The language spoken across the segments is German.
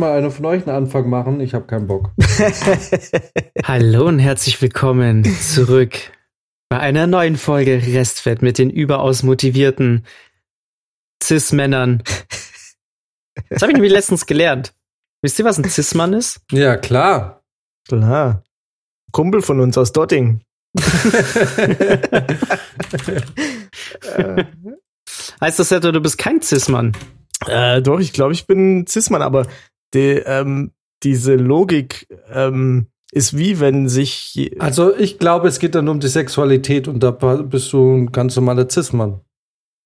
heute mal eine von euch einen Anfang machen? Ich habe keinen Bock. Hallo und herzlich willkommen zurück bei einer neuen Folge Restfett mit den überaus motivierten Cis-Männern. Das habe ich nämlich letztens gelernt. Wisst ihr, was ein Cis-Mann ist? Ja, klar. Klar. Kumpel von uns aus Dotting. heißt das etwa, du bist kein Cis-Mann? Äh, doch, ich glaube, ich bin Cis-Mann, aber die, ähm, diese Logik ähm, ist wie wenn sich. Also ich glaube, es geht dann um die Sexualität und da bist du ein ganz normaler Cis-Mann.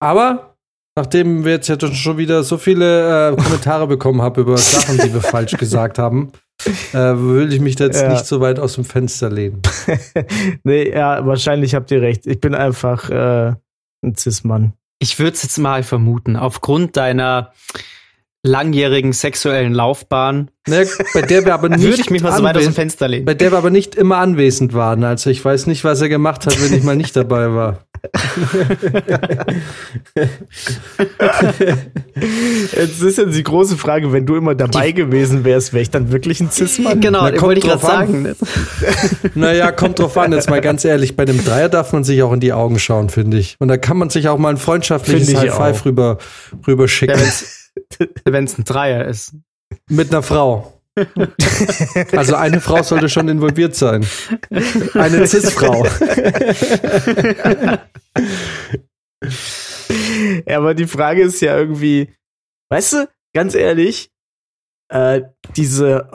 Aber nachdem wir jetzt ja schon wieder so viele äh, Kommentare bekommen haben über Sachen, die wir falsch gesagt haben, äh, will ich mich da jetzt ja. nicht so weit aus dem Fenster lehnen. nee, ja, wahrscheinlich habt ihr recht. Ich bin einfach äh, ein Cis-Mann. Ich würde es jetzt mal vermuten, aufgrund deiner langjährigen sexuellen Laufbahn. Ne, bei der wir aber nicht würde ich mich mal so weit aus dem Fenster lehnen. Bei der wir aber nicht immer anwesend waren. Also ich weiß nicht, was er gemacht hat, wenn ich mal nicht dabei war. Jetzt ist ja die große Frage, wenn du immer dabei die, gewesen wärst, wäre ich dann wirklich ein Cis-Mann? Genau, Na, wollte ich gerade sagen. naja, kommt drauf an, jetzt mal ganz ehrlich, bei dem Dreier darf man sich auch in die Augen schauen, finde ich. Und da kann man sich auch mal ein freundschaftliches High Five rüber, rüber schicken. Ja, wenn es ein Dreier ist. Mit einer Frau. Also eine Frau sollte schon involviert sein. Eine Cis-Frau. ja, aber die Frage ist ja irgendwie, weißt du, ganz ehrlich, äh, diese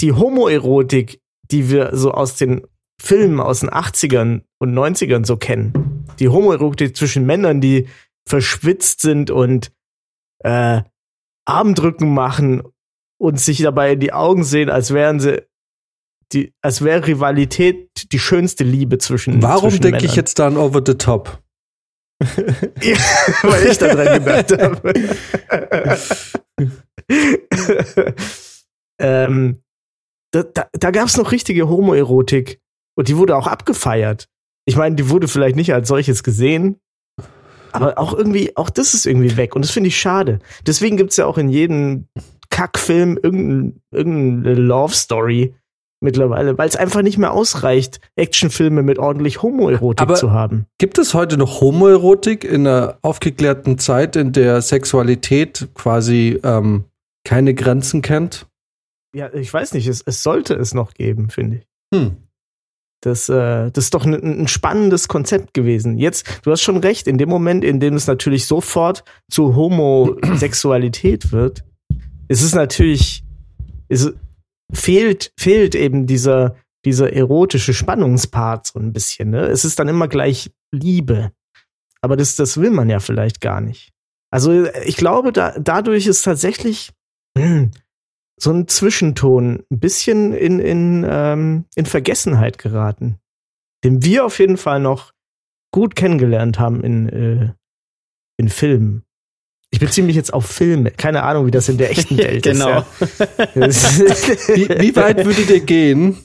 die Homoerotik, die wir so aus den Filmen aus den 80ern und 90ern so kennen, die Homoerotik zwischen Männern, die verschwitzt sind und äh, Armdrücken machen und sich dabei in die Augen sehen, als wären sie die, als wäre Rivalität die schönste Liebe zwischen Warum denke ich jetzt dann over the top? ja, weil ich da dran gedacht habe. ähm, da da, da gab es noch richtige Homoerotik und die wurde auch abgefeiert. Ich meine, die wurde vielleicht nicht als solches gesehen, aber auch irgendwie, auch das ist irgendwie weg und das finde ich schade. Deswegen gibt es ja auch in jedem Kackfilm irgendeine irgendein Love Story mittlerweile, weil es einfach nicht mehr ausreicht, Actionfilme mit ordentlich Homoerotik Aber zu haben. Gibt es heute noch Homoerotik in einer aufgeklärten Zeit, in der Sexualität quasi ähm, keine Grenzen kennt? Ja, ich weiß nicht, es, es sollte es noch geben, finde ich. Hm. Das, äh, das ist doch ein, ein, spannendes Konzept gewesen. Jetzt, du hast schon recht, in dem Moment, in dem es natürlich sofort zu Homosexualität wird, ist es natürlich, ist, fehlt, fehlt eben dieser, dieser erotische Spannungspart so ein bisschen. Ne? Es ist dann immer gleich Liebe. Aber das, das will man ja vielleicht gar nicht. Also ich glaube, da, dadurch ist tatsächlich hm, so ein Zwischenton ein bisschen in, in, ähm, in Vergessenheit geraten, den wir auf jeden Fall noch gut kennengelernt haben in, äh, in Filmen. Ich beziehe mich jetzt auf Filme. Keine Ahnung, wie das in der echten Welt genau. ist. Ja. wie, wie weit würdet ihr gehen?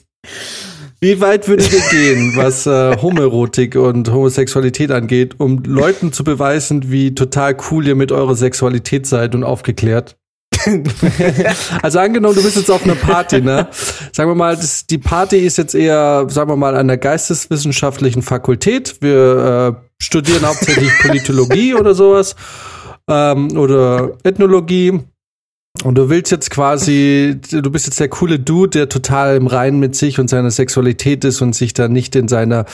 Wie weit würdet ihr gehen, was äh, Homoerotik und Homosexualität angeht, um Leuten zu beweisen, wie total cool ihr mit eurer Sexualität seid und aufgeklärt? also angenommen, du bist jetzt auf einer Party, ne? Sagen wir mal, das, die Party ist jetzt eher, sagen wir mal, an der geisteswissenschaftlichen Fakultät. Wir äh, studieren hauptsächlich Politologie oder sowas ähm, oder Ethnologie. Und du willst jetzt quasi, du bist jetzt der coole Dude, der total im Reinen mit sich und seiner Sexualität ist und sich da nicht in seiner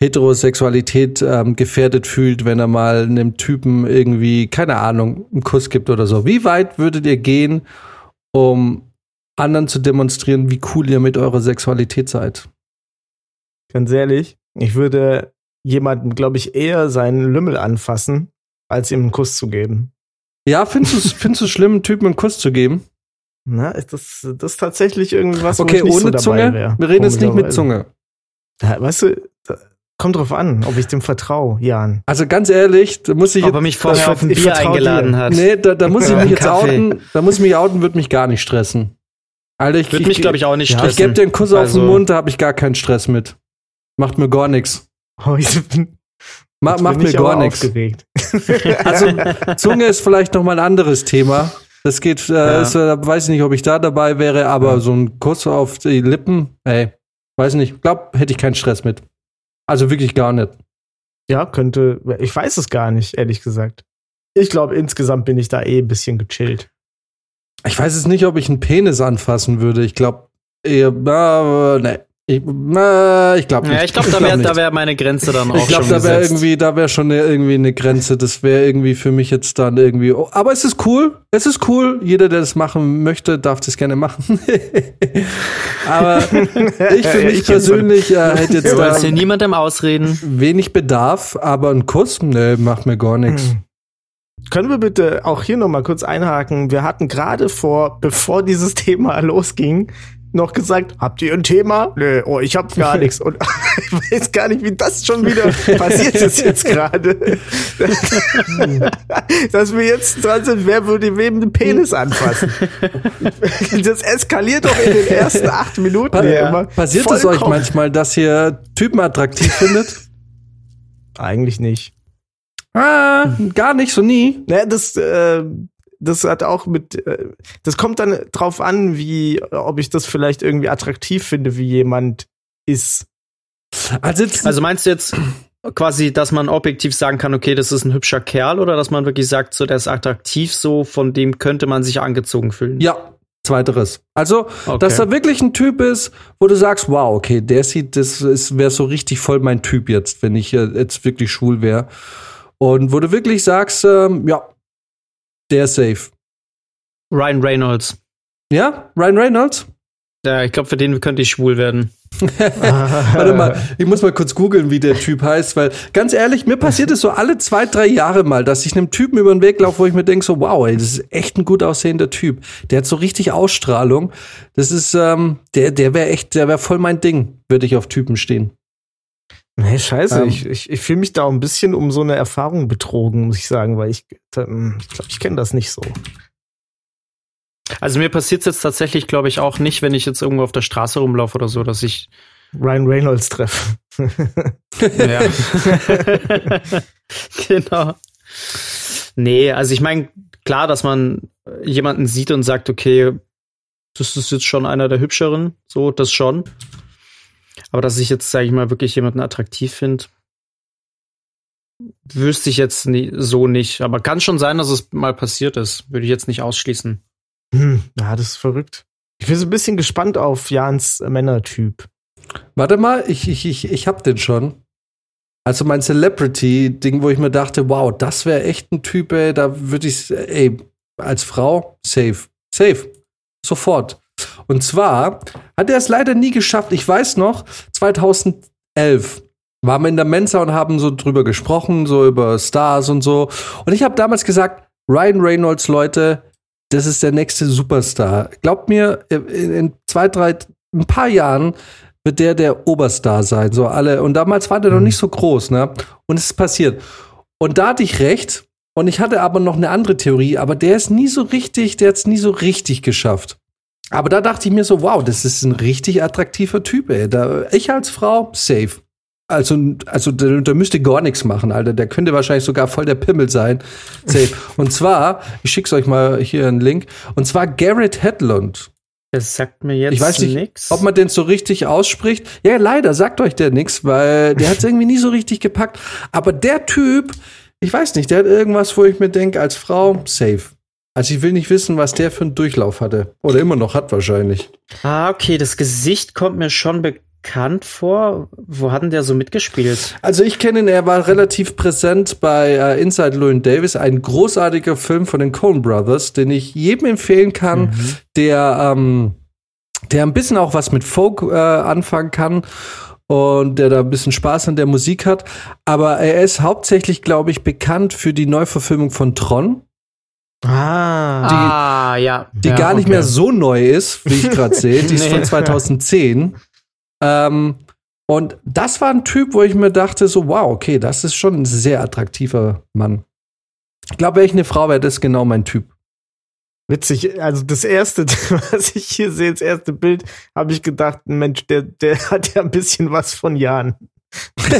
Heterosexualität ähm, gefährdet fühlt, wenn er mal einem Typen irgendwie, keine Ahnung, einen Kuss gibt oder so. Wie weit würdet ihr gehen, um anderen zu demonstrieren, wie cool ihr mit eurer Sexualität seid? Ganz ehrlich, ich würde jemandem, glaube ich, eher seinen Lümmel anfassen, als ihm einen Kuss zu geben. Ja, findest du findest du schlimm, einen Typen einen Kuss zu geben? Na, das, das ist tatsächlich irgendwas, okay, wo ich nicht ohne so Zunge? Wär, Wir reden jetzt nicht mit Zunge. Da, weißt du, kommt drauf an, ob ich dem vertraue, Jan. Also ganz ehrlich, da muss ich ob er mich vorher auf ein Bier eingeladen dir. hat. Nee, da, da muss ich mich jetzt Kaffee. outen. Da muss ich mich outen, wird mich gar nicht stressen. Alter, ich, würde mich, glaube ich, auch nicht stressen. Ich gebe dir einen Kuss also. auf den also Mund, da habe ich gar keinen Stress mit. Macht mir gar nichts. Oh, ich bin, Ma macht mir gar nichts. Also Zunge ist vielleicht noch mal ein anderes Thema. Das geht, äh, ja. ist, äh, weiß ich nicht, ob ich da dabei wäre, aber ja. so ein Kuss auf die Lippen, ey, weiß nicht, glaub, hätte ich keinen Stress mit. Also wirklich gar nicht. Ja, könnte, ich weiß es gar nicht, ehrlich gesagt. Ich glaube, insgesamt bin ich da eh ein bisschen gechillt. Ich weiß es nicht, ob ich einen Penis anfassen würde. Ich glaube, eher, äh, nee. Ich, äh, ich glaube nicht. Ja, ich glaube, da wäre glaub wär meine Grenze dann auch ich glaub, schon da wäre irgendwie, da wäre schon eine, irgendwie eine Grenze. Das wäre irgendwie für mich jetzt dann irgendwie. Oh, aber es ist cool. Es ist cool. Jeder, der das machen möchte, darf das gerne machen. aber ich für mich ich persönlich äh, hätte jetzt da hier niemandem ausreden. Wenig Bedarf, aber ein Kuss, ne, macht mir gar nichts. Hm. Können wir bitte auch hier noch mal kurz einhaken? Wir hatten gerade vor, bevor dieses Thema losging, noch gesagt, habt ihr ein Thema? Nö, oh, ich hab gar nichts. Und ich weiß gar nicht, wie das schon wieder passiert ist jetzt gerade. Dass wir jetzt dran sind, wer würde wem den Penis anfassen? Das eskaliert doch in den ersten acht Minuten. Ja. Passiert es euch manchmal, dass ihr Typen attraktiv findet? Eigentlich nicht. Ah, gar nicht, so nie. Naja, das, äh, das hat auch mit, äh, das kommt dann drauf an, wie, ob ich das vielleicht irgendwie attraktiv finde, wie jemand ist. Also, also meinst du jetzt quasi, dass man objektiv sagen kann, okay, das ist ein hübscher Kerl oder dass man wirklich sagt, so, der ist attraktiv, so, von dem könnte man sich angezogen fühlen? Ja, zweiteres. Also, okay. dass er wirklich ein Typ ist, wo du sagst, wow, okay, der sieht, das wäre so richtig voll mein Typ jetzt, wenn ich jetzt wirklich schwul wäre. Und wo du wirklich sagst, ähm, ja, der ist safe. Ryan Reynolds. Ja, Ryan Reynolds? Ja, ich glaube, für den könnte ich schwul werden. Warte mal, ich muss mal kurz googeln, wie der Typ heißt, weil ganz ehrlich, mir passiert es so alle zwei, drei Jahre mal, dass ich einem Typen über den Weg laufe, wo ich mir denke, so, wow, ey, das ist echt ein gut aussehender Typ. Der hat so richtig Ausstrahlung. Das ist, ähm, der, der wäre echt, der wäre voll mein Ding, würde ich auf Typen stehen. Nee, scheiße, ähm, ich, ich, ich fühle mich da ein bisschen um so eine Erfahrung betrogen, muss ich sagen, weil ich, ähm, ich glaube, ich kenne das nicht so. Also mir passiert es jetzt tatsächlich, glaube ich, auch nicht, wenn ich jetzt irgendwo auf der Straße rumlaufe oder so, dass ich Ryan Reynolds treffe. ja. genau. Nee, also ich meine, klar, dass man jemanden sieht und sagt, okay, das ist jetzt schon einer der hübscheren, so, das schon. Aber dass ich jetzt, sage ich mal, wirklich jemanden attraktiv finde, wüsste ich jetzt nie, so nicht. Aber kann schon sein, dass es mal passiert ist. Würde ich jetzt nicht ausschließen. Hm, ja, das ist verrückt. Ich bin so ein bisschen gespannt auf Jans Männertyp. Warte mal, ich, ich, ich, ich hab den schon. Also mein Celebrity-Ding, wo ich mir dachte, wow, das wäre echt ein Typ, ey, da würde ich, ey, als Frau, safe. Safe. Sofort. Und zwar hat er es leider nie geschafft. Ich weiß noch, 2011 waren wir in der Mensa und haben so drüber gesprochen, so über Stars und so. Und ich habe damals gesagt, Ryan Reynolds, Leute, das ist der nächste Superstar. Glaubt mir, in zwei, drei, ein paar Jahren wird der der Oberstar sein. So alle. Und damals war der noch mhm. nicht so groß, ne? Und es ist passiert. Und da hatte ich recht. Und ich hatte aber noch eine andere Theorie, aber der ist nie so richtig, der hat es nie so richtig geschafft. Aber da dachte ich mir so, wow, das ist ein richtig attraktiver Typ, ey. Da, ich als Frau, safe. Also, also der, der müsste gar nichts machen, Alter. Der könnte wahrscheinlich sogar voll der Pimmel sein. Safe. Und zwar, ich schick's euch mal hier einen Link. Und zwar Garrett Hedlund. Das sagt mir jetzt ich weiß nicht, nix. ob man den so richtig ausspricht. Ja, leider sagt euch der nix, weil der hat's irgendwie nie so richtig gepackt. Aber der Typ, ich weiß nicht, der hat irgendwas, wo ich mir denke, als Frau, safe. Also ich will nicht wissen, was der für einen Durchlauf hatte. Oder immer noch hat wahrscheinlich. Ah, okay, das Gesicht kommt mir schon bekannt vor. Wo hat denn der so mitgespielt? Also ich kenne ihn, er war relativ präsent bei äh, Inside Llewyn Davis, ein großartiger Film von den Coen Brothers, den ich jedem empfehlen kann, mhm. der, ähm, der ein bisschen auch was mit Folk äh, anfangen kann und der da ein bisschen Spaß an der Musik hat. Aber er ist hauptsächlich, glaube ich, bekannt für die Neuverfilmung von Tron. Ah, die, ah, ja. Die ja, gar nicht mehr so neu ist, wie ich gerade sehe. Die ist nee. von 2010. Ähm, und das war ein Typ, wo ich mir dachte, so, wow, okay, das ist schon ein sehr attraktiver Mann. Ich glaube, wäre ich eine Frau, wäre das genau mein Typ. Witzig, also das erste, was ich hier sehe, das erste Bild, habe ich gedacht, Mensch, der, der hat ja ein bisschen was von Jan. Wir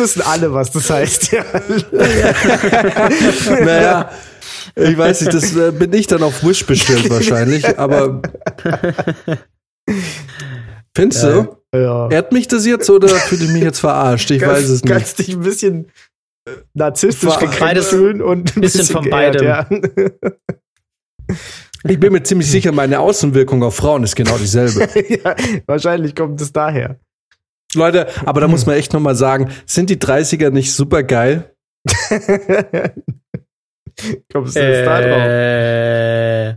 wissen alle, was das heißt, ja. naja, ich weiß nicht, das äh, bin ich dann auf Wish bestellt wahrscheinlich, aber findest du? Ja. Ehrt mich das jetzt oder fühle ich mich jetzt verarscht? Ich kannst, weiß es nicht. Kannst dich ein bisschen äh, narzisstisch gekränkt fühlen und ein bisschen, bisschen von beidem. Ja. Ich bin mir ziemlich sicher, meine Außenwirkung auf Frauen ist genau dieselbe. ja, wahrscheinlich kommt es daher. Leute, aber da muss man echt nochmal sagen, sind die 30er nicht super geil? Kommst du jetzt da drauf? Äh,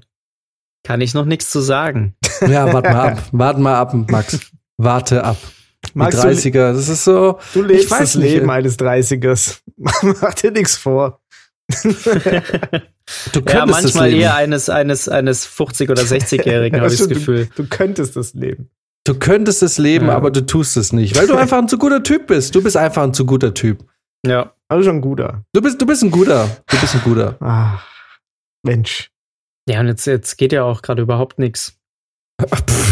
kann ich noch nichts zu sagen. Ja, warte mal ab. Warte mal ab, Max. Warte ab. Max, die 30er, das ist so. Du lebst das Leben eines 30ers. Mach dir nichts vor. Du ja, manchmal eher eines, eines, eines 50- oder 60-Jährigen, habe ich das Gefühl. Du, du, könntest das leben. Du könntest es leben, ja. aber du tust es nicht, weil du einfach ein zu guter Typ bist. Du bist einfach ein zu guter Typ. Ja. Also schon ein guter. Du bist, du bist ein guter. Du bist ein guter. Ach, Mensch. Ja, und jetzt, jetzt geht ja auch gerade überhaupt nichts.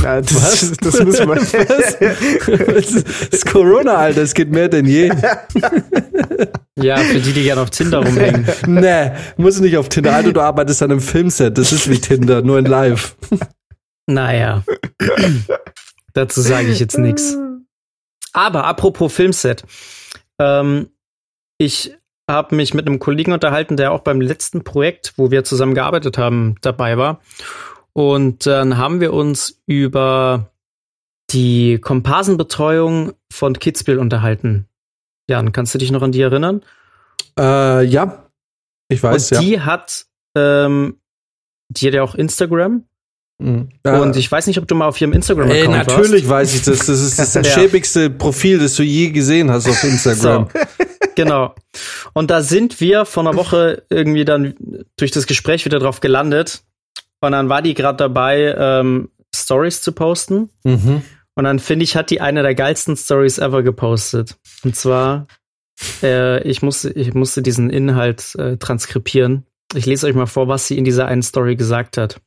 Ja, das, Was? das müssen wir. Was? Das ist Corona, Alter. Es geht mehr denn je. Ja, für die, die gerne auf Tinder rumhängen. nee, muss nicht auf Tinder. Alter, du arbeitest an einem Filmset. Das ist wie Tinder, nur in live. Naja. Dazu sage ich jetzt nichts. Aber apropos Filmset. Ähm, ich habe mich mit einem Kollegen unterhalten, der auch beim letzten Projekt, wo wir zusammen gearbeitet haben, dabei war. Und dann haben wir uns über die Komparsenbetreuung von Kitzbühel unterhalten. Jan, kannst du dich noch an die erinnern? Äh, ja, ich weiß, Und die ja. hat, ähm, die hat ja auch Instagram. Mhm. Und ich weiß nicht, ob du mal auf ihrem Instagram-Account warst. Natürlich weiß ich das. Das ist das ja. schäbigste Profil, das du je gesehen hast auf Instagram. So, genau. Und da sind wir vor einer Woche irgendwie dann durch das Gespräch wieder drauf gelandet. Und dann war die gerade dabei, ähm, Stories zu posten. Mhm. Und dann finde ich, hat die eine der geilsten Stories ever gepostet. Und zwar, äh, ich, musste, ich musste diesen Inhalt äh, transkribieren. Ich lese euch mal vor, was sie in dieser einen Story gesagt hat.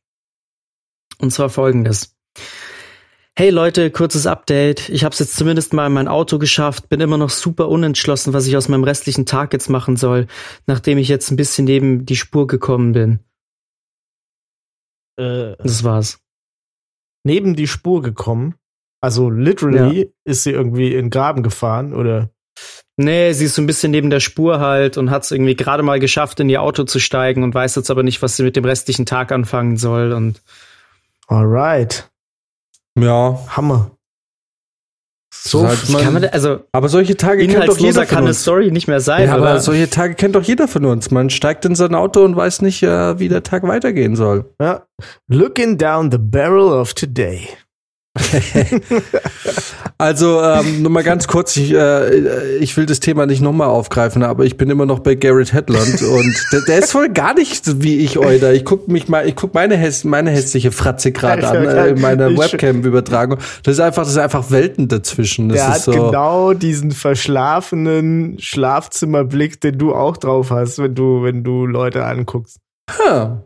Und zwar folgendes. Hey Leute, kurzes Update. Ich habe es jetzt zumindest mal in mein Auto geschafft, bin immer noch super unentschlossen, was ich aus meinem restlichen Tag jetzt machen soll, nachdem ich jetzt ein bisschen neben die Spur gekommen bin. Äh, das war's. Neben die Spur gekommen? Also literally ja. ist sie irgendwie in den Graben gefahren, oder? Nee, sie ist so ein bisschen neben der Spur halt und hat es irgendwie gerade mal geschafft, in ihr Auto zu steigen und weiß jetzt aber nicht, was sie mit dem restlichen Tag anfangen soll und. Alright. Ja. Hammer. So kann man, also aber solche Tage kennt doch jeder kann eine Story nicht mehr sein. Ja, aber solche Tage kennt doch jeder von uns. Man steigt in sein Auto und weiß nicht, äh, wie der Tag weitergehen soll. Ja. Looking down the barrel of today. also ähm, nur mal ganz kurz, ich, äh, ich will das Thema nicht nochmal aufgreifen, aber ich bin immer noch bei Garrett Hedlund und der, der ist voll gar nicht wie ich, Euda. Ich guck mich mal, ich guck meine, häss, meine hässliche Fratze gerade an äh, in meiner Webcam-Übertragung. Das ist einfach, das ist einfach Welten dazwischen. Das der hat so genau diesen verschlafenen Schlafzimmerblick, den du auch drauf hast, wenn du, wenn du Leute anguckst. Huh.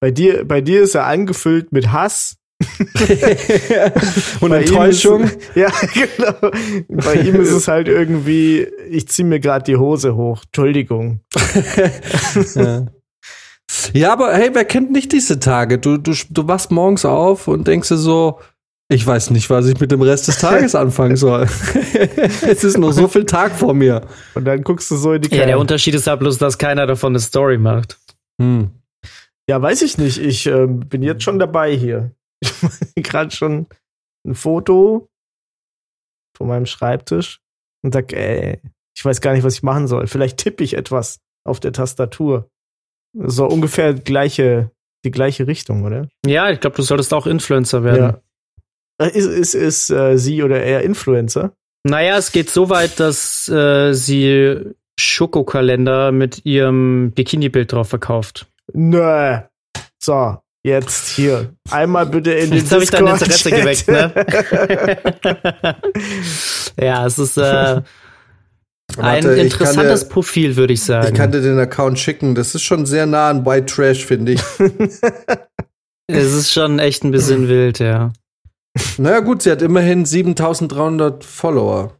Bei dir, bei dir ist er angefüllt mit Hass und bei Enttäuschung. Ist, ja, genau. Bei ihm ist es halt irgendwie, ich ziehe mir gerade die Hose hoch. Entschuldigung. ja. ja. aber hey, wer kennt nicht diese Tage? Du, du, du wachst morgens auf und denkst dir so, ich weiß nicht, was ich mit dem Rest des Tages anfangen soll. es ist nur so viel Tag vor mir. Und dann guckst du so in die Kerne. Ja, der Unterschied ist ja bloß, dass keiner davon eine Story macht. Hm. Ja, weiß ich nicht. Ich äh, bin jetzt schon dabei hier. Ich mache gerade schon ein Foto von meinem Schreibtisch und sag, ey, ich weiß gar nicht, was ich machen soll. Vielleicht tippe ich etwas auf der Tastatur. So ungefähr gleiche, die gleiche Richtung, oder? Ja, ich glaube, du solltest auch Influencer werden. Ja. Ist, ist, ist äh, sie oder er Influencer? Naja, es geht so weit, dass äh, sie Schokokalender mit ihrem Bikini-Bild drauf verkauft. Nö. So, Jetzt hier. Einmal bitte in den Jetzt habe ich dein Interesse geweckt, ne? ja, es ist äh, ein interessantes dir, Profil, würde ich sagen. Ich kann dir den Account schicken. Das ist schon sehr nah an White Trash, finde ich. es ist schon echt ein bisschen wild, ja. Naja, gut, sie hat immerhin 7300 Follower.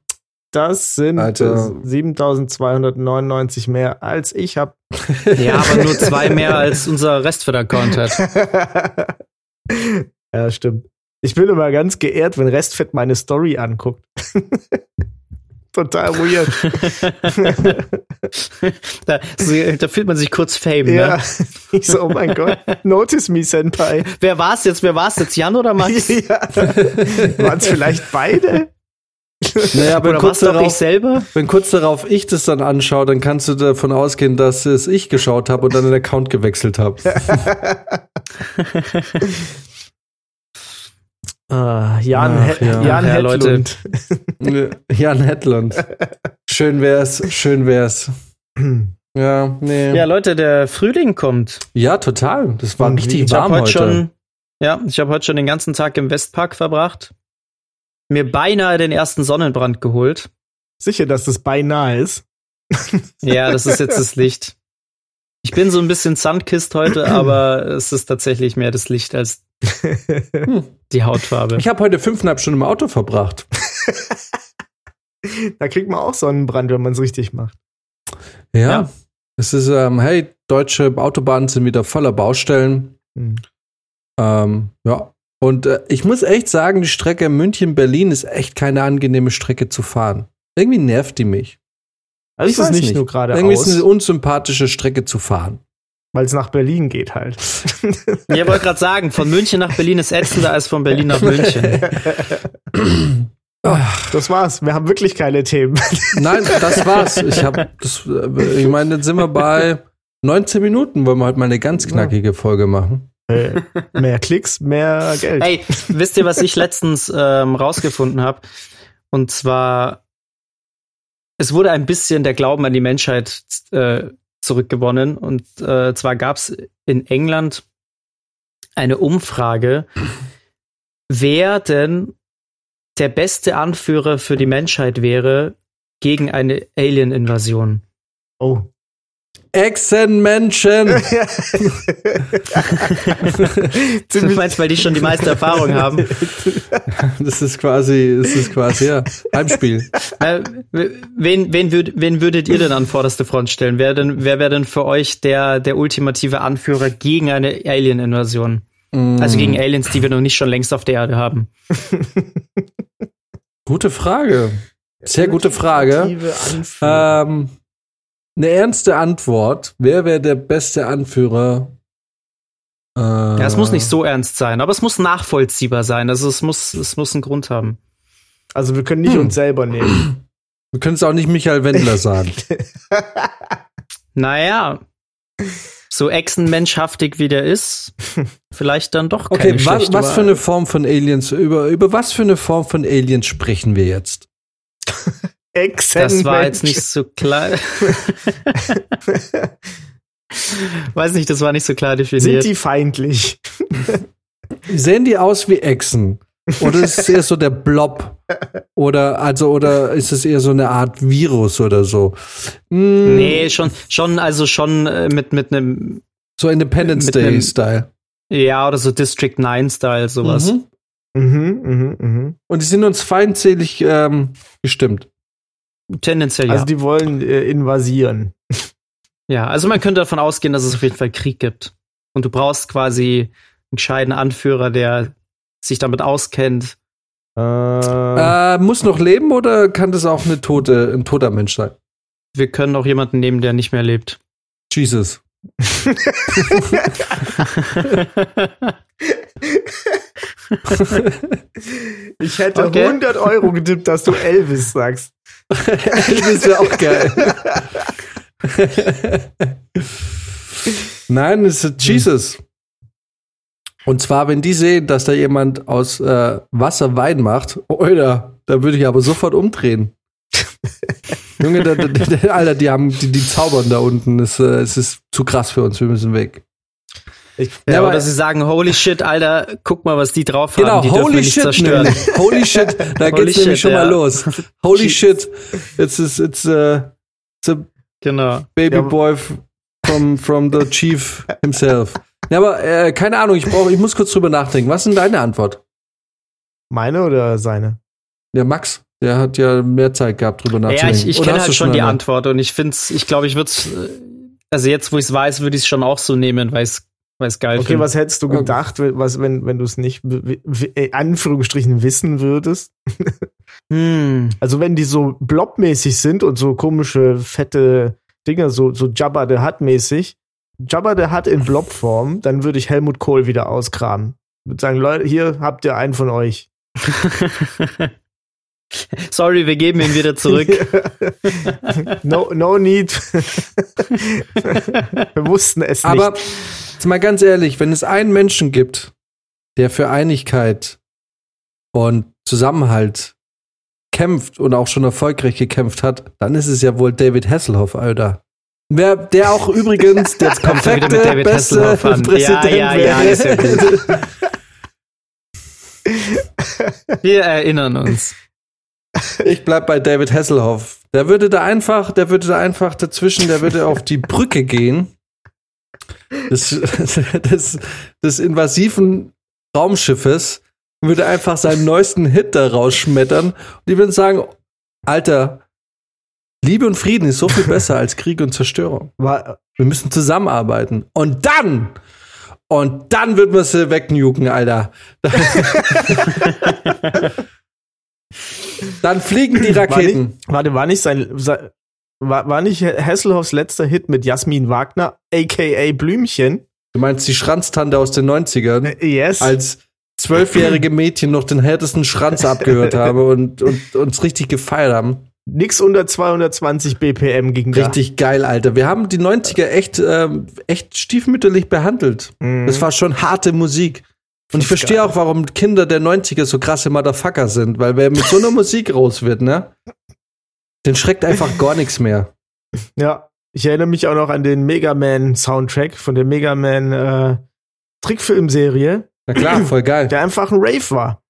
Das sind Alter. 7299 mehr als ich habe. Ja, aber nur zwei mehr als unser Restfit-Account hat. ja, stimmt. Ich bin immer ganz geehrt, wenn Restfett meine Story anguckt. Total weird. da, da fühlt man sich kurz Fame, ja. ne? Ich so, oh mein Gott, notice me, Senpai. Wer war's jetzt? Wer war's jetzt? Jan oder Max? ja. Waren es vielleicht beide? Naja, wenn Oder kurz, doch ich darauf, selber? wenn kurz darauf ich das dann anschaue, dann kannst du davon ausgehen, dass es ich geschaut habe und dann den Account gewechselt habe. Ah, Jan, Ach, He- ja. Jan Ja, Hedlund. Jan Hedlund. Schön wär's, schön wär's. Ja, nee. Ja, Ja, Leute, der Frühling kommt. total. Das war Und richtig Ich warm heute heute. schon, ja, ich habe heute schon den ganzen Tag im Westpark verbracht. Mir beinahe den ersten Sonnenbrand geholt. Sicher, dass das beinahe ist. Ja, das ist jetzt das Licht. Ich bin so ein bisschen Sandkist heute, aber es ist tatsächlich mehr das Licht als die Hautfarbe. Ich habe heute fünfeinhalb Stunden im Auto verbracht. Da kriegt man auch Sonnenbrand, wenn man es richtig macht. Ja. Ja. Es ist, ähm, hey, deutsche Autobahnen sind wieder voller Baustellen. Hm. Ähm, ja. Und äh, ich muss echt sagen, die Strecke München-Berlin ist echt keine angenehme Strecke zu fahren. Irgendwie nervt die mich. Also Ich ist es weiß nicht, nur Irgendwie ist es eine unsympathische Strecke zu fahren. weil es nach Berlin geht halt. Ja, ich wollte gerade sagen, von München nach Berlin ist ätzender als von Berlin nach München. Das war's. Wir haben wirklich keine Themen. Nein, das war's. Ich habe das, äh, ich meine, jetzt sind wir bei 19 Minuten, wollen wir heute mal eine ganz knackige Folge machen. Äh, mehr Klicks, mehr Geld. Hey, wisst ihr, was ich letztens ähm, rausgefunden habe? Und zwar, es wurde ein bisschen der Glauben an die Menschheit äh, zurückgewonnen. Und äh, zwar gab es in England eine Umfrage, wer denn der beste Anführer für die Menschheit wäre gegen eine Alien-Invasion. Oh. Echsenmenschen! Du meinst, weil die schon die meiste Erfahrung haben? Das ist quasi, das ist quasi, ja, Heimspiel. Äh, wen, wen, würd, wen würdet ihr denn an vorderste Front stellen? Wer, denn, wer wäre denn für euch der, der ultimative Anführer gegen eine Alien-Invasion? Also gegen Aliens, die wir noch nicht schon längst auf der Erde haben. Gute Frage. Sehr gute Frage. Ähm, eine ernste Antwort. Wer wäre der beste Anführer? Äh, Ja, es muss nicht so ernst sein, aber es muss nachvollziehbar sein. Also es muss, es muss einen Grund haben. Also wir können nicht Hm. uns selber nehmen. Wir können es auch nicht Michael Wendler sagen. Naja, so echsenmenschhaftig wie der ist, vielleicht dann doch Okay, keine wa schlechte was für eine Form von Aliens, über, über was für eine Form von Aliens sprechen wir jetzt? Das war jetzt nicht so klar. Weiß nicht, das war nicht so klar Sind definiert. die feindlich? Sehen die aus wie Echsen? Oder ist es eher so der Blob? Oder, also, oder ist es eher so eine Art Virus oder so? Hm, Nee, schon, schon, also schon äh, mit, mit einem, So Independence mit einem- Day-Style. ja, oder so District 9-Style, sowas. Mhm. Mhm, mhm, mhm. Und die sind uns feindselig ähm, gestimmt. Tendenziell ja. Also die wollen äh, invasieren. ja, also man könnte davon ausgehen, dass es auf jeden Fall Krieg gibt. Und du brauchst quasi einen gescheiten Anführer, der sich damit auskennt. Äh, Äh, muss noch leben oder kann das auch eine tote, ein toter Mensch sein? Wir können auch jemanden nehmen, der nicht mehr lebt. Jesus. ich hätte Okay. 100 Euro getippt, dass du Elvis sagst. das wäre auch geil. Nein, es ist Jesus. Und zwar, wenn die sehen, dass da jemand aus äh, Wasser Wein macht, oder, da würde ich aber sofort umdrehen. Junge, da, da, Alter, die haben, die, die zaubern da unten. Es, äh, es ist zu krass für uns, wir müssen weg. Ich, Ja, Ja, aber- oder sie sagen, holy shit, Alter, guck mal, was die drauf haben. Genau, die dürfen wir holy nicht shit, zerstören. nämlich. holy shit, da Holy geht's nämlich shit, schon mal ja. los. Holy shit, it's, it's, it's, uh, it's a Genau. baby Ja, boy from, from the chief himself. Ja, aber äh, keine Ahnung, ich brauche, ich muss kurz drüber nachdenken. Was ist denn deine Antwort? Meine oder seine? Ja, Max. Der hat ja mehr Zeit gehabt, drüber nachzudenken. Ja, ich, ich kenne halt schon die? Antwort und ich finde ich glaube, ich würde also jetzt, wo ich es weiß, würde ich es schon auch so nehmen, weil es weil geil Okay, find. was hättest du gedacht, was, wenn, wenn du es nicht in Anführungsstrichen wissen würdest? hm. Also wenn die so blobmäßig sind und so komische, fette Dinger, so, so Jabba the Hutt mäßig, Jabba the Hutt in Blobform, dann würde ich Helmut Kohl wieder auskramen. Ich würde sagen, Leute, hier habt ihr einen von euch. Sorry, wir geben ihn wieder zurück. no, no need. wir wussten es nicht. Aber jetzt mal ganz ehrlich, wenn es einen Menschen gibt, der für Einigkeit und Zusammenhalt kämpft und auch schon erfolgreich gekämpft hat, dann ist es ja wohl David Hasselhoff, Alter. Wer, der auch übrigens der perfekte, beste Präsident ja, ja, ja, ist ja gut. Wir erinnern uns. Ich bleib bei David Hasselhoff. Der würde da einfach, der würde da einfach dazwischen, der würde auf die Brücke gehen. Des, des, des invasiven Raumschiffes würde einfach seinen neuesten Hit da rausschmettern und die würden sagen, Alter, Liebe und Frieden ist so viel besser als Krieg und Zerstörung. Wir müssen zusammenarbeiten. Und dann, und dann wird man sie wegnuken, Alter. Dann fliegen die Raketen. War nicht, warte, war nicht sein, war, war nicht Hasselhoffs letzter Hit mit Jasmin Wagner, aka Blümchen? Du meinst die Schranztante aus den 90ern? Äh, yes. Als zwölfjährige Mädchen noch den härtesten Schranz abgehört habe und, und uns richtig gefeiert haben. Nix unter 220 BPM ging Richtig da. geil, Alter. Wir haben die 90er echt, ähm, echt stiefmütterlich behandelt. Mhm. Das war schon harte Musik. Und ich verstehe auch, warum Kinder der 90er so krasse Motherfucker sind, weil wer mit so einer Musik raus wird, ne? Den schreckt einfach gar nichts mehr. Ja, ich erinnere mich auch noch an den Mega Man Soundtrack von der Mega Man äh, Trickfilmserie. Na klar, voll geil. Der einfach ein Rave war.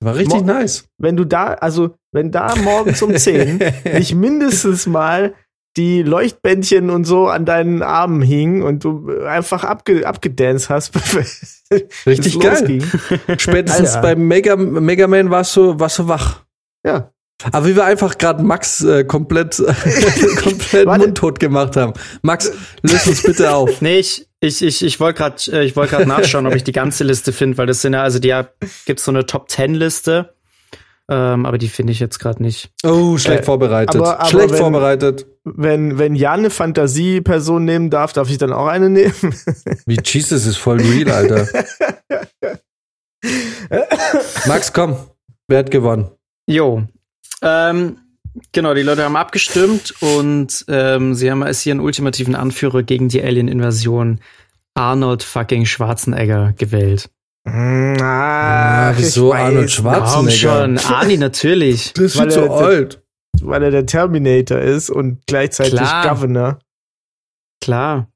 War richtig Mo nice. Wenn du da, also, wenn da morgens um 10 nicht mindestens mal die Leuchtbändchen und so an deinen Armen hingen und du einfach abge abgedanced hast. Richtig geil. Spätestens Alter. beim Mega, Mega Man warst du, warst du wach. Ja. Aber wie wir einfach gerade Max äh, komplett, komplett mundtot gemacht haben. Max, löse uns bitte auf. Nee, ich, ich, ich, ich wollte gerade äh, ich wollte gerade nachschauen, ob ich die ganze Liste finde, weil das sind ja, also die gibt so eine Top Ten Liste ähm, aber die finde ich jetzt gerade nicht. Oh, schlecht äh, vorbereitet. Aber, aber schlecht wenn, vorbereitet. Wenn, wenn Jan eine Fantasieperson nehmen darf, darf ich dann auch eine nehmen? Wie Jesus ist voll real, Alter. Max, komm. Wer hat gewonnen? Jo. Ähm, genau, die Leute haben abgestimmt und ähm, sie haben als ihren ultimativen Anführer gegen die Alien-Invasion Arnold fucking Schwarzenegger gewählt. Hm, ah, wieso Arnold Schwarzenegger? Komm schon, Arnie natürlich. Das ist zu alt. Weil er der Terminator ist und gleichzeitig Klar. Governor. Klar.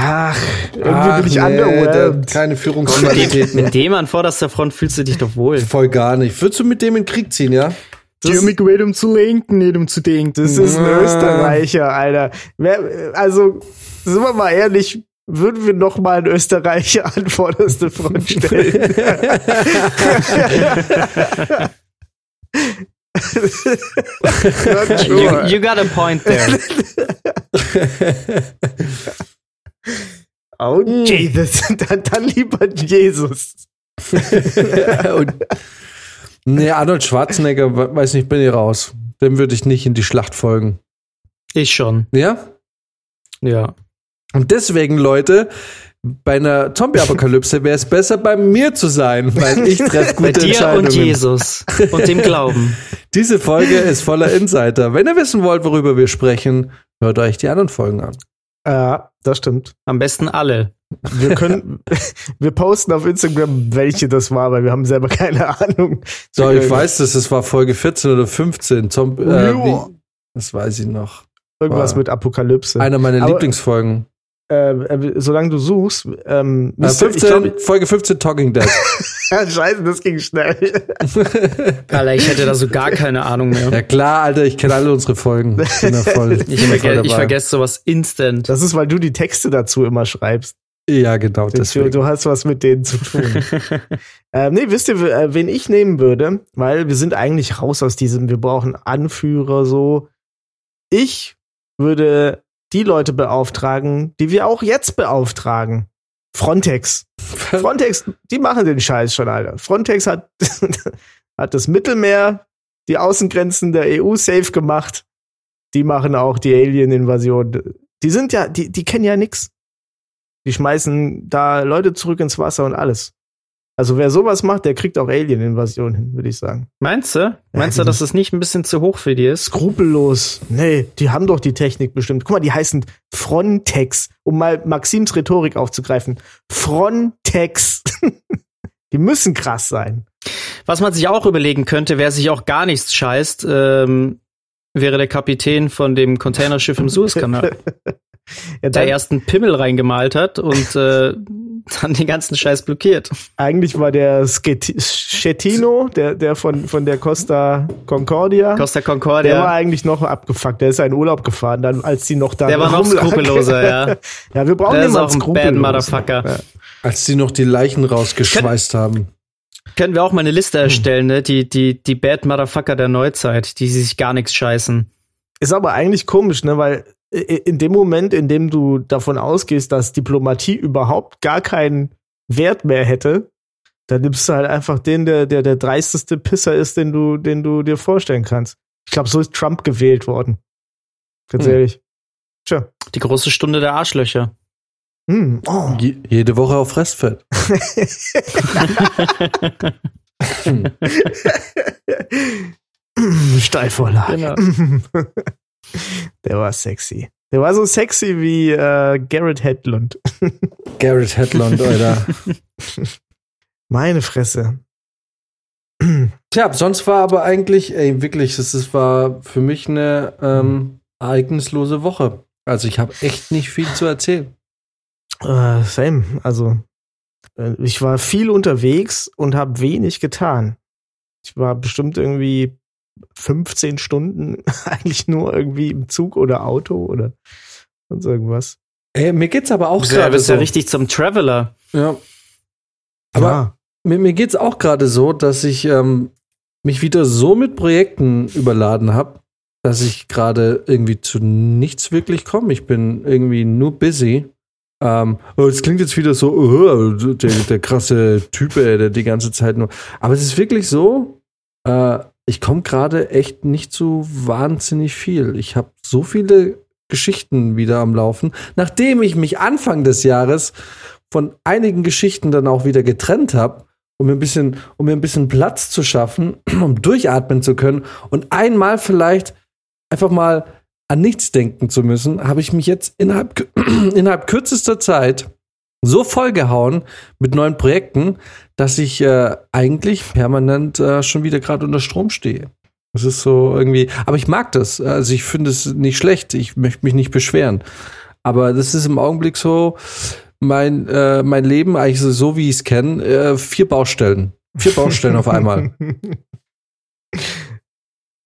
Ach, irgendwie Ach, bin ich nee, underwhelmed. Keine Führungsqualität. Mit dem an vorderster Front fühlst du dich doch wohl. Voll gar nicht. Würdest du mit dem in den Krieg ziehen, ja? Das ist gewählt, um zu lenken, nicht um zu denken. Das ist ein Österreicher, Alter. Also, sind wir mal ehrlich, würden wir noch mal einen Österreicher an vorderste Front stellen. you, you got a point there. Oh, Jesus. Dann, dann lieber Jesus. Und, nee, Arnold Schwarzenegger, weiß nicht, bin ich raus. Dem würde ich nicht in die Schlacht folgen. Ich schon. Ja? Ja. Und deswegen, Leute, bei einer Zombie-Apokalypse wäre es besser, bei mir zu sein, weil ich treffe gute bei dir Entscheidungen. und Jesus und dem Glauben. Diese Folge ist voller Insider. Wenn ihr wissen wollt, worüber wir sprechen, hört euch die anderen Folgen an. Ja, das stimmt. Am besten alle. Wir können, wir posten auf Instagram, welche das war, weil wir haben selber keine Ahnung. So, ich weiß das, es war Folge 14 oder 15. Zomb äh, wie, das weiß ich noch. Irgendwas war mit Apokalypse. Einer meiner Aber, Lieblingsfolgen. Äh, äh, solange du suchst, ähm, äh, 15, glaub, Folge 15 Talking Dead. Scheiße, das ging schnell. Alter, ich hätte da so gar keine Ahnung mehr. Ja klar, Alter, ich kenne alle unsere Folgen. Ich, voll, ich, verge ich vergesse sowas instant. Das ist, weil du die Texte dazu immer schreibst. Ja, genau. Du, du, hast was mit denen zu tun. ähm, nee, wisst ihr, äh, wen ich nehmen würde? Weil wir sind eigentlich raus aus diesem, wir brauchen Anführer so. Ich würde die Leute beauftragen, die wir auch jetzt beauftragen. Frontex. Frontex, die machen den Scheiß schon, Alter. Frontex hat, hat das Mittelmeer, die Außengrenzen der EU safe gemacht. Die machen auch die Alien-Invasion. Die sind ja, die, die kennen ja nix. Die schmeißen da Leute zurück ins Wasser und alles. Also wer sowas macht, der kriegt auch Alien-Invasion hin, würde ich sagen. Meinst du? Meinst ja, du, dass es nicht ein bisschen zu hoch für die ist? Skrupellos. Nee, die haben doch die Technik bestimmt. Guck mal, die heißen Frontex, um mal Maxims Rhetorik aufzugreifen. Frontex. die müssen krass sein. Was man sich auch überlegen könnte, wer sich auch gar nichts scheißt, ähm, wäre der Kapitän von dem Containerschiff im Suezkanal. ja, der ersten Pimmel reingemalt hat und äh, dann den ganzen Scheiß blockiert. Eigentlich war der Schettino, der, der von, von der Costa Concordia. Costa Concordia. Der war eigentlich noch abgefuckt. Der ist in Urlaub gefahren, dann, als die noch da Der war noch skrupelloser, ja. ja, wir brauchen den auch ein Bad Motherfucker. Ja. Als die noch die Leichen rausgeschweißt Kön haben. Können wir auch mal eine Liste erstellen, ne? Die, die, die Bad Motherfucker der Neuzeit, die sich gar nichts scheißen. Ist aber eigentlich komisch, ne? Weil in dem Moment, in dem du davon ausgehst, dass Diplomatie überhaupt gar keinen Wert mehr hätte, dann nimmst du halt einfach den, der der, der dreisteste Pisser ist, den du, den du dir vorstellen kannst. Ich glaube, so ist Trump gewählt worden. Ganz hm. ehrlich. Tja. Die große Stunde der Arschlöcher. Hm. Oh. Je jede Woche auf Restfett. Steilvorlage. Genau. Der war sexy. Der war so sexy wie äh, Garrett Hedlund. Garrett Hedlund, Alter. Meine Fresse. Tja, sonst war aber eigentlich, ey, wirklich, das war für mich eine ähm, ereignislose Woche. Also ich habe echt nicht viel zu erzählen. Uh, same. Also äh, ich war viel unterwegs und habe wenig getan. Ich war bestimmt irgendwie 15 Stunden eigentlich nur irgendwie im Zug oder Auto oder sonst irgendwas. Ey, mir geht's aber auch gerade. Du bist so. ja richtig zum Traveler. Ja. Aber ja. Mir, mir geht's auch gerade so, dass ich ähm, mich wieder so mit Projekten überladen habe, dass ich gerade irgendwie zu nichts wirklich komme. Ich bin irgendwie nur busy. Ähm, oh, es klingt jetzt wieder so, oh, der, der krasse Typ, ey, der die ganze Zeit nur. Aber es ist wirklich so, äh, ich komme gerade echt nicht so wahnsinnig viel. Ich habe so viele Geschichten wieder am Laufen, nachdem ich mich Anfang des Jahres von einigen Geschichten dann auch wieder getrennt habe, um mir ein bisschen, um mir ein bisschen Platz zu schaffen, um durchatmen zu können und einmal vielleicht einfach mal an nichts denken zu müssen, habe ich mich jetzt innerhalb, innerhalb kürzester Zeit so vollgehauen mit neuen Projekten, dass ich äh, eigentlich permanent äh, schon wieder gerade unter Strom stehe. Das ist so irgendwie, aber ich mag das. Also ich finde es nicht schlecht. Ich möchte mich nicht beschweren. Aber das ist im Augenblick so mein, äh, mein Leben eigentlich so, wie ich es kenne. Äh, vier Baustellen. Vier Baustellen auf einmal.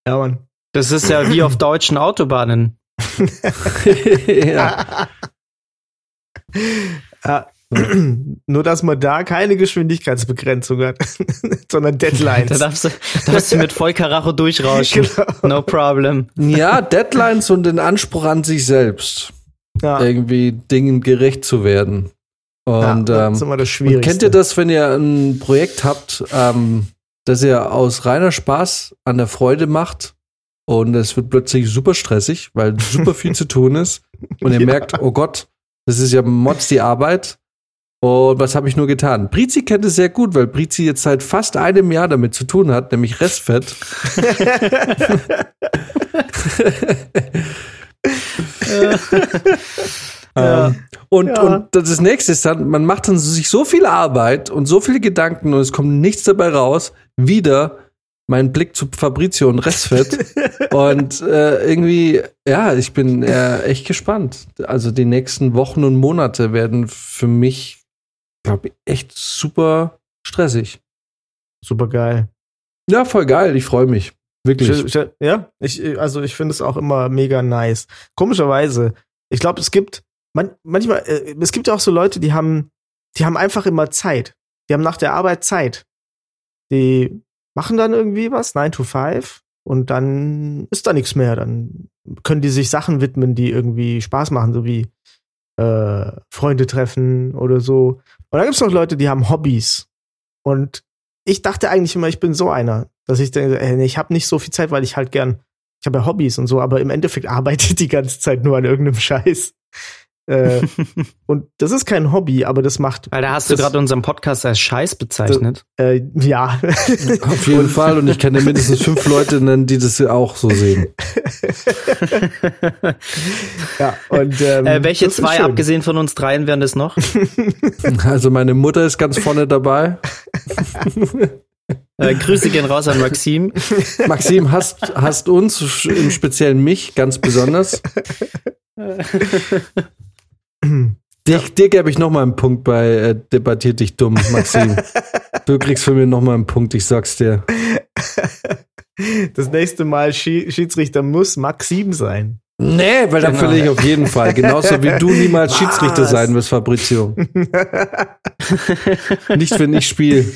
Ja, Mann. Das ist ja wie auf deutschen Autobahnen. ja. Ja, nur, dass man da keine Geschwindigkeitsbegrenzung hat, sondern Deadlines. Da darfst du, darfst du mit Vollkaracho durchrauschen. Genau. No problem. Ja, Deadlines und den Anspruch an sich selbst. Ja. Irgendwie Dingen gerecht zu werden. Und, ja, das ist immer das Schwierigste. Und kennt ihr das, wenn ihr ein Projekt habt, ähm, das ihr aus reiner Spaß an der Freude macht und es wird plötzlich super stressig, weil super viel zu tun ist und ihr ja. merkt, oh Gott, das ist ja Mods die Arbeit. Und was habe ich nur getan? Brizi kennt es sehr gut, weil Brizi jetzt seit fast einem Jahr damit zu tun hat, nämlich Restfett. ja. ähm, und, ja. und das nächste ist dann, man macht dann sich so viel Arbeit und so viele Gedanken und es kommt nichts dabei raus, wieder mein Blick zu Fabrizio und Restfett. und äh, irgendwie, ja, ich bin äh, echt gespannt. Also die nächsten Wochen und Monate werden für mich, glaube ich, echt super stressig. Super geil. Ja, voll geil. Ich freue mich. Wirklich. Ja, ich, also ich finde es auch immer mega nice. Komischerweise, ich glaube, es gibt man, manchmal, äh, es gibt ja auch so Leute, die haben, die haben einfach immer Zeit. Die haben nach der Arbeit Zeit. Die machen dann irgendwie was, 9 to 5, und dann ist da nichts mehr. Dann können die sich Sachen widmen, die irgendwie Spaß machen, so wie äh, Freunde treffen oder so. Und dann gibt es noch Leute, die haben Hobbys. Und ich dachte eigentlich immer, ich bin so einer, dass ich denke, ey, ich habe nicht so viel Zeit, weil ich halt gern, ich habe ja Hobbys und so, aber im Endeffekt arbeite ich die ganze Zeit nur an irgendeinem Scheiß. Äh, und das ist kein Hobby, aber das macht. Weil da hast du gerade unseren Podcast als Scheiß bezeichnet. Äh, ja. Auf jeden Fall. Und ich kenne mindestens fünf Leute nennen, die das auch so sehen. ja, und ähm, äh, welche zwei, abgesehen von uns dreien, wären das noch? Also meine Mutter ist ganz vorne dabei. Äh, Grüße gehen raus an Maxim. Maxim hast, hast uns, im Speziellen mich, ganz besonders. Dir, dir gebe ich noch mal einen Punkt bei äh, Debattiert dich dumm, Maxim. du kriegst von mir noch mal einen Punkt, ich sag's dir. Das nächste Mal Schiedsrichter muss Maxim sein. Nee, weil dann genau. verliere ich auf jeden Fall. Genauso wie du niemals Was? Schiedsrichter sein wirst, Fabrizio. Nicht, wenn ich spiele.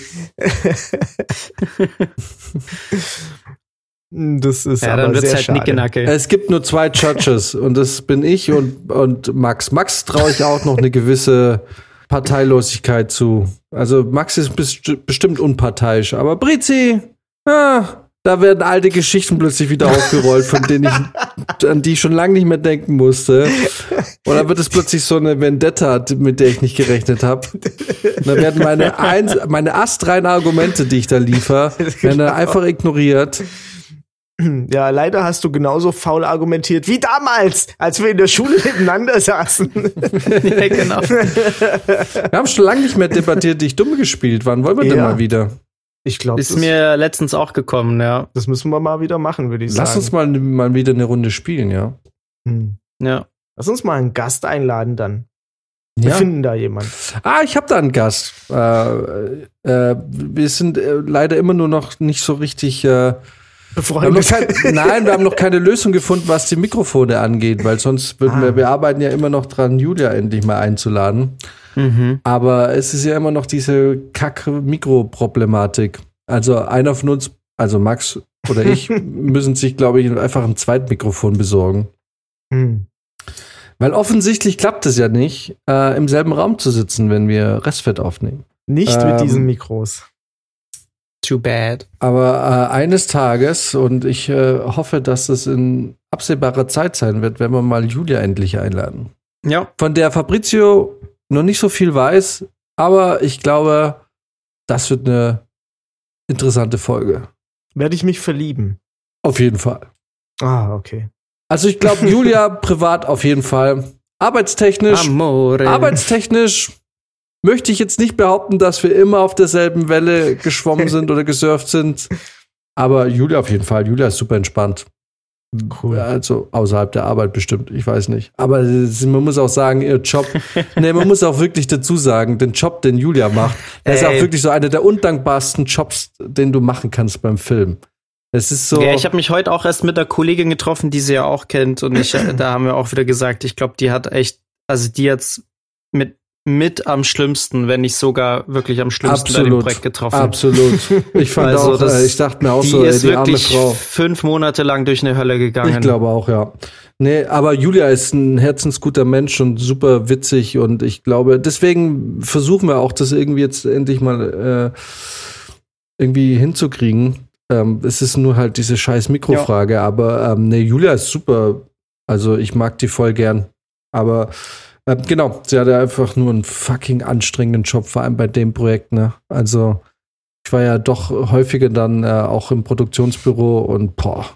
Das ist ja, aber dann wird's sehr halt schade. Nickenacke. Es gibt nur zwei Judges und das bin ich und, und Max. Max traue ich auch noch eine gewisse Parteilosigkeit zu. Also Max ist best bestimmt unparteiisch, aber Brizi, ah, da werden alte Geschichten plötzlich wieder aufgerollt, von denen ich, an die ich schon lange nicht mehr denken musste. Und dann wird es plötzlich so eine Vendetta, mit der ich nicht gerechnet habe. Dann werden meine, Eins, meine astreinen Argumente, die ich da liefere, werden dann einfach ignoriert. Ja, leider hast du genauso faul argumentiert wie damals, als wir in der Schule nebeneinander saßen. ja, genau. Wir haben schon lange nicht mehr debattiert, die ich dumm gespielt. Wann wollen wir ja. denn mal wieder? Ich glaube, ist mir letztens auch gekommen, ja. Das müssen wir mal wieder machen, würde ich Lass sagen. Lass uns mal, mal wieder eine Runde spielen, ja. Hm. Ja. Lass uns mal einen Gast einladen dann. Wir ja. finden da jemanden. Ah, ich habe da einen Gast. Äh, äh, wir sind äh, leider immer nur noch nicht so richtig befreundet. Kein, nein, wir haben noch keine Lösung gefunden, was die Mikrofone angeht, weil sonst würden ah. wir, wir arbeiten ja immer noch dran, Julia endlich mal einzuladen. Mhm. Aber es ist ja immer noch diese Kack-Mikro-Problematik. Also einer von uns, also Max oder ich, müssen sich, glaube ich, einfach ein Zweitmikrofon besorgen. Mhm. Weil offensichtlich klappt es ja nicht, äh, im selben Raum zu sitzen, wenn wir Restfett aufnehmen. Nicht ähm, mit diesen Mikros. Too bad. Aber äh, eines Tages, und ich äh, hoffe, dass es in absehbarer Zeit sein wird, wenn wir mal Julia endlich einladen. Ja. Von der Fabrizio noch nicht so viel weiß, aber ich glaube, das wird eine interessante Folge. Werde ich mich verlieben? Auf jeden Fall. Ah, okay. Also ich glaube, Julia privat auf jeden Fall. Arbeitstechnisch. Amore. Arbeitstechnisch möchte ich jetzt nicht behaupten, dass wir immer auf derselben Welle geschwommen sind oder gesurft sind. Aber Julia auf jeden Fall. Julia ist super entspannt. Cool. Also außerhalb der Arbeit bestimmt, ich weiß nicht. Aber man muss auch sagen, ihr Job, nee, man muss auch wirklich dazu sagen, den Job, den Julia macht, der ist auch wirklich so einer der undankbarsten Jobs, den du machen kannst beim Film. Es ist so. Ja, ich habe mich heute auch erst mit einer Kollegin getroffen, die sie ja auch kennt, und ich, da haben wir auch wieder gesagt, ich glaube, die hat echt, also die jetzt mit mit am schlimmsten, wenn nicht sogar wirklich am schlimmsten Absolut. bei dem Projekt getroffen. Absolut. Ich fand also auch, das, ich dachte mir auch die so, ist ey, die wirklich arme Frau. fünf Monate lang durch eine Hölle gegangen. Ich glaube auch, ja. Nee, aber Julia ist ein herzensguter Mensch und super witzig und ich glaube, deswegen versuchen wir auch, das irgendwie jetzt endlich mal äh, irgendwie hinzukriegen. Ähm, es ist nur halt diese scheiß Mikrofrage, ja. aber ähm, nee, Julia ist super. Also ich mag die voll gern. Aber äh, genau, sie hatte einfach nur einen fucking anstrengenden Job, vor allem bei dem Projekt, ne? Also, ich war ja doch häufiger dann äh, auch im Produktionsbüro und boah,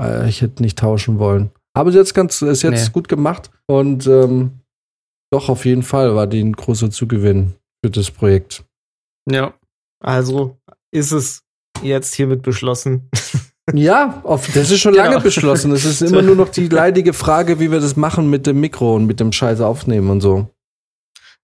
äh, ich hätte nicht tauschen wollen. Aber sie hat's ganz, ist jetzt nee. gut gemacht und ähm, doch auf jeden Fall war die ein großer Zugewinn für das Projekt. Ja, also ist es jetzt hiermit beschlossen. Ja, auf, das ist schon genau. lange beschlossen. Es ist immer nur noch die leidige Frage, wie wir das machen mit dem Mikro und mit dem Scheiß aufnehmen und so.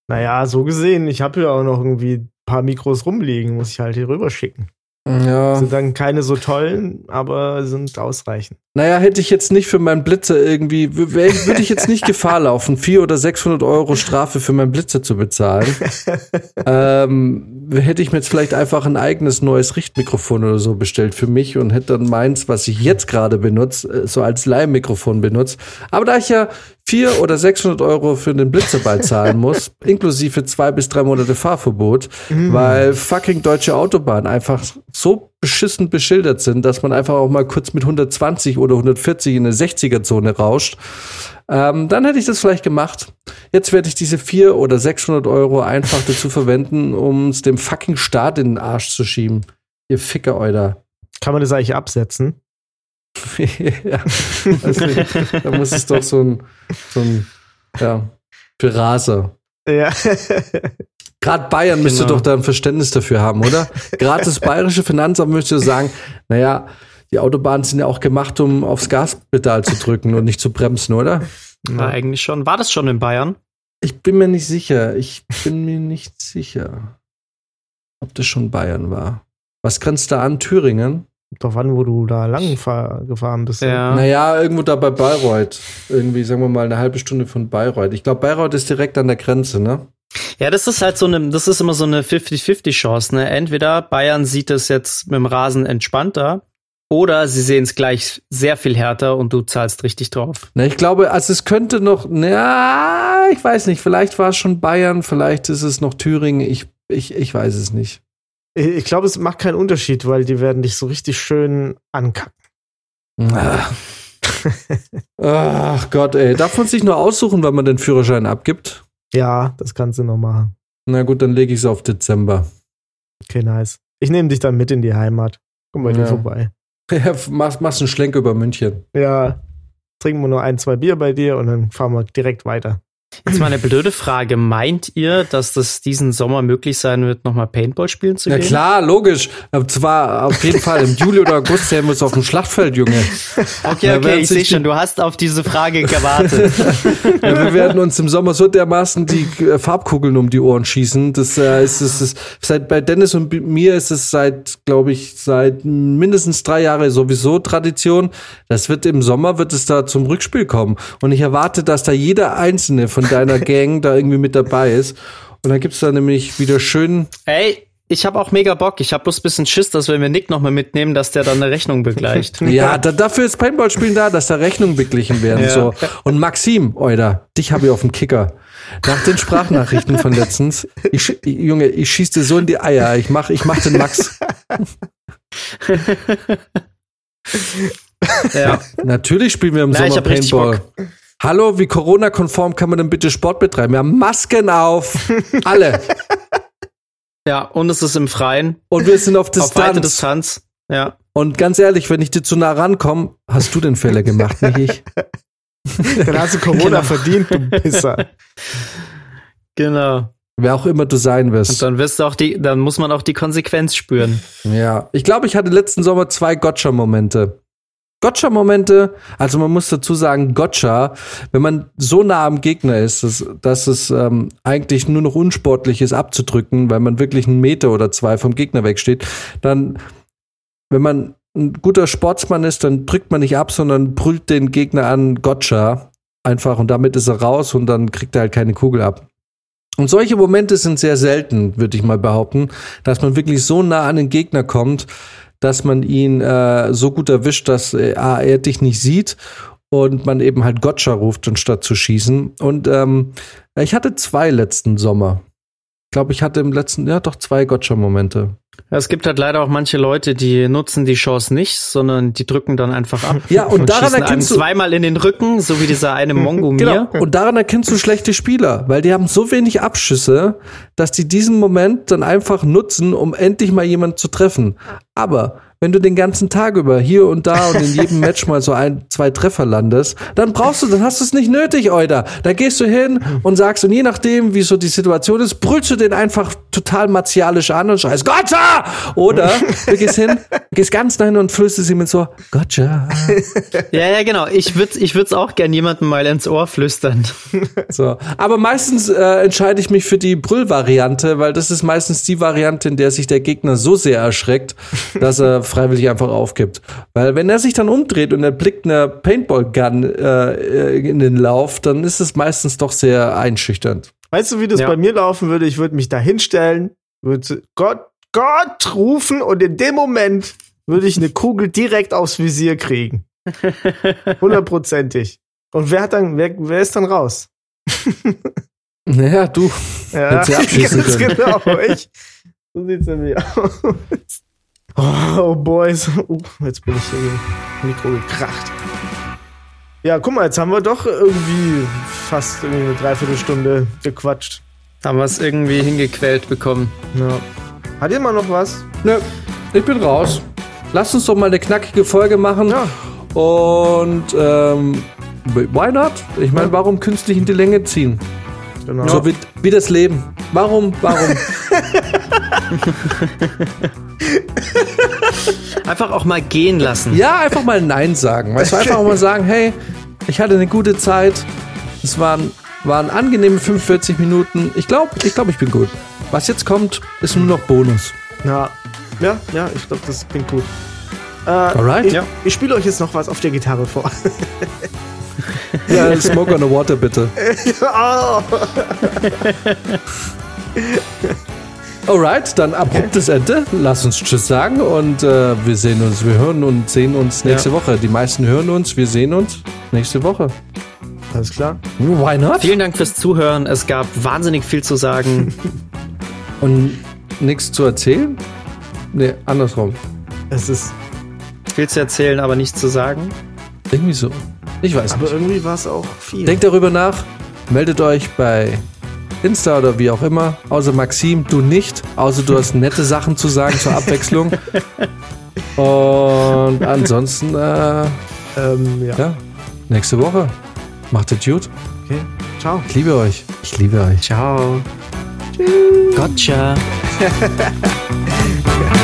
Naja, so gesehen, ich habe ja auch noch irgendwie ein paar Mikros rumliegen, muss ich halt hier rüber schicken. Ja. Sind dann keine so tollen, aber sind ausreichend. Naja, hätte ich jetzt nicht für meinen Blitzer irgendwie, würde ich jetzt nicht Gefahr laufen, vier oder 600 Euro Strafe für meinen Blitzer zu bezahlen. ähm, hätte ich mir jetzt vielleicht einfach ein eigenes neues Richtmikrofon oder so bestellt für mich und hätte dann meins, was ich jetzt gerade benutze, äh, so als Leihmikrofon benutzt. Aber da ich ja vier oder 600 Euro für den Blitzerball zahlen muss, inklusive zwei bis drei Monate Fahrverbot, mhm. weil fucking deutsche Autobahnen einfach so beschissen beschildert sind, dass man einfach auch mal kurz mit 120 oder 140 in eine 60er-Zone rauscht. Ähm, dann hätte ich das vielleicht gemacht. Jetzt werde ich diese vier oder 600 Euro einfach dazu verwenden, um es dem fucking Staat in den Arsch zu schieben. Ihr Ficker, Euder. Kann man das eigentlich absetzen? ja, also, da muss es doch so ein, so ein ja, für Raser. Ja. Gerade Bayern genau. müsste doch da ein Verständnis dafür haben, oder? Gerade das bayerische Finanzamt müsste sagen, naja, die Autobahnen sind ja auch gemacht, um aufs Gaspedal zu drücken und nicht zu bremsen, oder? Na, eigentlich schon. War das schon in Bayern? Ich bin mir nicht sicher. Ich bin mir nicht sicher, ob das schon Bayern war. Was grenzt da an? Thüringen? Doch wann, wo du da lang gefahren bist. Ja. Naja, irgendwo da bei Bayreuth. Irgendwie, sagen wir mal, eine halbe Stunde von Bayreuth. Ich glaube, Bayreuth ist direkt an der Grenze, ne? Ja, das ist halt so eine, das ist immer so eine 50-50 Chance, ne? Entweder Bayern sieht es jetzt mit dem Rasen entspannter oder sie sehen es gleich sehr viel härter und du zahlst richtig drauf. Na, ich glaube, also es könnte noch, na, ich weiß nicht, vielleicht war es schon Bayern, vielleicht ist es noch Thüringen, ich, ich, ich weiß es nicht. Ich glaube, es macht keinen Unterschied, weil die werden dich so richtig schön ankacken. Ach. Ach Gott, ey. Darf man sich nur aussuchen, wann man den Führerschein abgibt? Ja, das kannst du noch machen. Na gut, dann lege ich es auf Dezember. Okay, nice. Ich nehme dich dann mit in die Heimat. Komm mal ja. hier vorbei. Ja, machst, machst einen Schlenk über München. Ja. Trinken wir nur ein, zwei Bier bei dir und dann fahren wir direkt weiter. Jetzt mal eine blöde Frage. Meint ihr, dass das diesen Sommer möglich sein wird, nochmal Paintball spielen zu ja, gehen? Ja klar, logisch. Zwar auf jeden Fall im Juli oder August sehen wir uns auf dem Schlachtfeld, Junge. Okay, okay, ich sehe schon, du hast auf diese Frage gewartet. ja, wir werden uns im Sommer so dermaßen die äh, Farbkugeln um die Ohren schießen. Das äh, ist, ist, ist seit bei Dennis und mir ist es seit, glaube ich, seit mindestens drei Jahren sowieso Tradition. Das wird im Sommer wird es da zum Rückspiel kommen. Und ich erwarte, dass da jeder einzelne von deiner Gang da irgendwie mit dabei ist. Und dann gibt's da nämlich wieder schön. Ey, ich habe auch mega Bock. Ich habe bloß ein bisschen Schiss, dass wenn wir Nick nochmal mitnehmen, dass der dann eine Rechnung begleicht. ja, da, dafür ist Paintball-Spielen da, dass da Rechnungen beglichen werden. Ja. So. Und Maxim, Euder, dich habe ich auf dem Kicker. Nach den Sprachnachrichten von letztens, ich, Junge, ich schieß dir so in die Eier. Ich mach, ich mach den Max. ja. Natürlich spielen wir im Na, Sommer Paintball. Hallo, wie Corona-konform kann man denn bitte Sport betreiben? Wir haben Masken auf. Alle. Ja, und es ist im Freien. Und wir sind auf Distanz. Auf weite Distanz. Ja. Und ganz ehrlich, wenn ich dir zu nah rankomme, hast du den Fehler gemacht, nicht ich. Dann hast du Corona genau. verdient, du Pisser. Genau. Wer auch immer du sein wirst. Und dann wirst du auch die, dann muss man auch die Konsequenz spüren. Ja. Ich glaube, ich hatte letzten Sommer zwei Gotcha-Momente. Gotcha-Momente, also man muss dazu sagen, Gotcha, wenn man so nah am Gegner ist, dass, dass es ähm, eigentlich nur noch unsportlich ist abzudrücken, weil man wirklich einen Meter oder zwei vom Gegner wegsteht, dann, wenn man ein guter Sportsmann ist, dann drückt man nicht ab, sondern brüllt den Gegner an, Gotcha, einfach und damit ist er raus und dann kriegt er halt keine Kugel ab. Und solche Momente sind sehr selten, würde ich mal behaupten, dass man wirklich so nah an den Gegner kommt, dass man ihn äh, so gut erwischt, dass äh, er dich nicht sieht und man eben halt Gotcha ruft, anstatt zu schießen. Und ähm, ich hatte zwei letzten Sommer. Ich glaube, ich hatte im letzten, ja doch zwei Gotcha-Momente. Es gibt halt leider auch manche Leute, die nutzen die Chance nicht, sondern die drücken dann einfach ab. Ja, und, und daran erkennst du zweimal in den Rücken, so wie dieser eine Mongo mir. Genau. Und daran erkennst du schlechte Spieler, weil die haben so wenig Abschüsse, dass die diesen Moment dann einfach nutzen, um endlich mal jemanden zu treffen. Aber wenn du den ganzen Tag über hier und da und in jedem Match mal so ein, zwei Treffer landest, dann brauchst du, dann hast du es nicht nötig, Euda. Da gehst du hin und sagst, und je nachdem, wie so die Situation ist, brüllst du den einfach total martialisch an und schreist, Gotcha! Oder du gehst hin gehst ganz dahin und flüsterst ihm so, gotcha. ja, ja, genau. Ich würde ich würd's auch gern jemandem mal ins Ohr flüstern. so. Aber meistens äh, entscheide ich mich für die Brüllvariante, weil das ist meistens die Variante, in der sich der Gegner so sehr erschreckt, dass er freiwillig einfach aufgibt. Weil wenn er sich dann umdreht und er blickt eine Paintball-Gun äh, in den Lauf, dann ist es meistens doch sehr einschüchternd. Weißt du, wie das ja. bei mir laufen würde? Ich würde mich da hinstellen, würde Gott, Gott rufen und in dem Moment würde ich eine Kugel direkt aufs Visier kriegen. Hundertprozentig. Und wer hat dann, wer, wer ist dann raus? naja, du. Ja, ganz genau. Ich. So sieht's nämlich aus. Oh, oh boys. Uh, jetzt bin ich hier im Mikro gekracht. Ja, guck mal, jetzt haben wir doch irgendwie fast irgendwie eine Dreiviertelstunde gequatscht. Haben wir es irgendwie hingequält bekommen. Ja. Hat ihr mal noch was? Nö, ich bin raus. Lass uns doch mal eine knackige Folge machen. Ja. Und ähm, why not? Ich meine, ja. warum künstlich in die Länge ziehen? Genau. So wie, wie das Leben. Warum? Warum? einfach auch mal gehen lassen. Ja, einfach mal Nein sagen. Weißt du, einfach auch mal sagen, hey, ich hatte eine gute Zeit. Es waren, waren angenehme 45 Minuten. Ich glaube, ich glaube, ich bin gut. Was jetzt kommt, ist nur noch Bonus. Ja, ja, ja, ich glaube, das klingt gut. Äh, Alright. Ich, ja. ich spiele euch jetzt noch was auf der Gitarre vor. ja, Smoke on the Water, bitte. oh. Alright, dann abruptes Ende. Lass uns Tschüss sagen und äh, wir sehen uns, wir hören und sehen uns nächste ja. Woche. Die meisten hören uns, wir sehen uns nächste Woche. Alles klar. Why not? Vielen Dank fürs Zuhören. Es gab wahnsinnig viel zu sagen. und nichts zu erzählen? Nee, andersrum. Es ist viel zu erzählen, aber nichts zu sagen. Irgendwie so. Ich weiß aber nicht. Aber irgendwie war es auch viel. Denkt darüber nach. Meldet euch bei Insta oder wie auch immer. Außer Maxim, du nicht. Außer du hast nette Sachen zu sagen zur Abwechslung. Und ansonsten, äh, ähm, ja. ja. Nächste Woche. Macht es gut. Okay. Ciao. Ich liebe euch. Ich liebe euch. Ciao. Tschüss. Gotcha.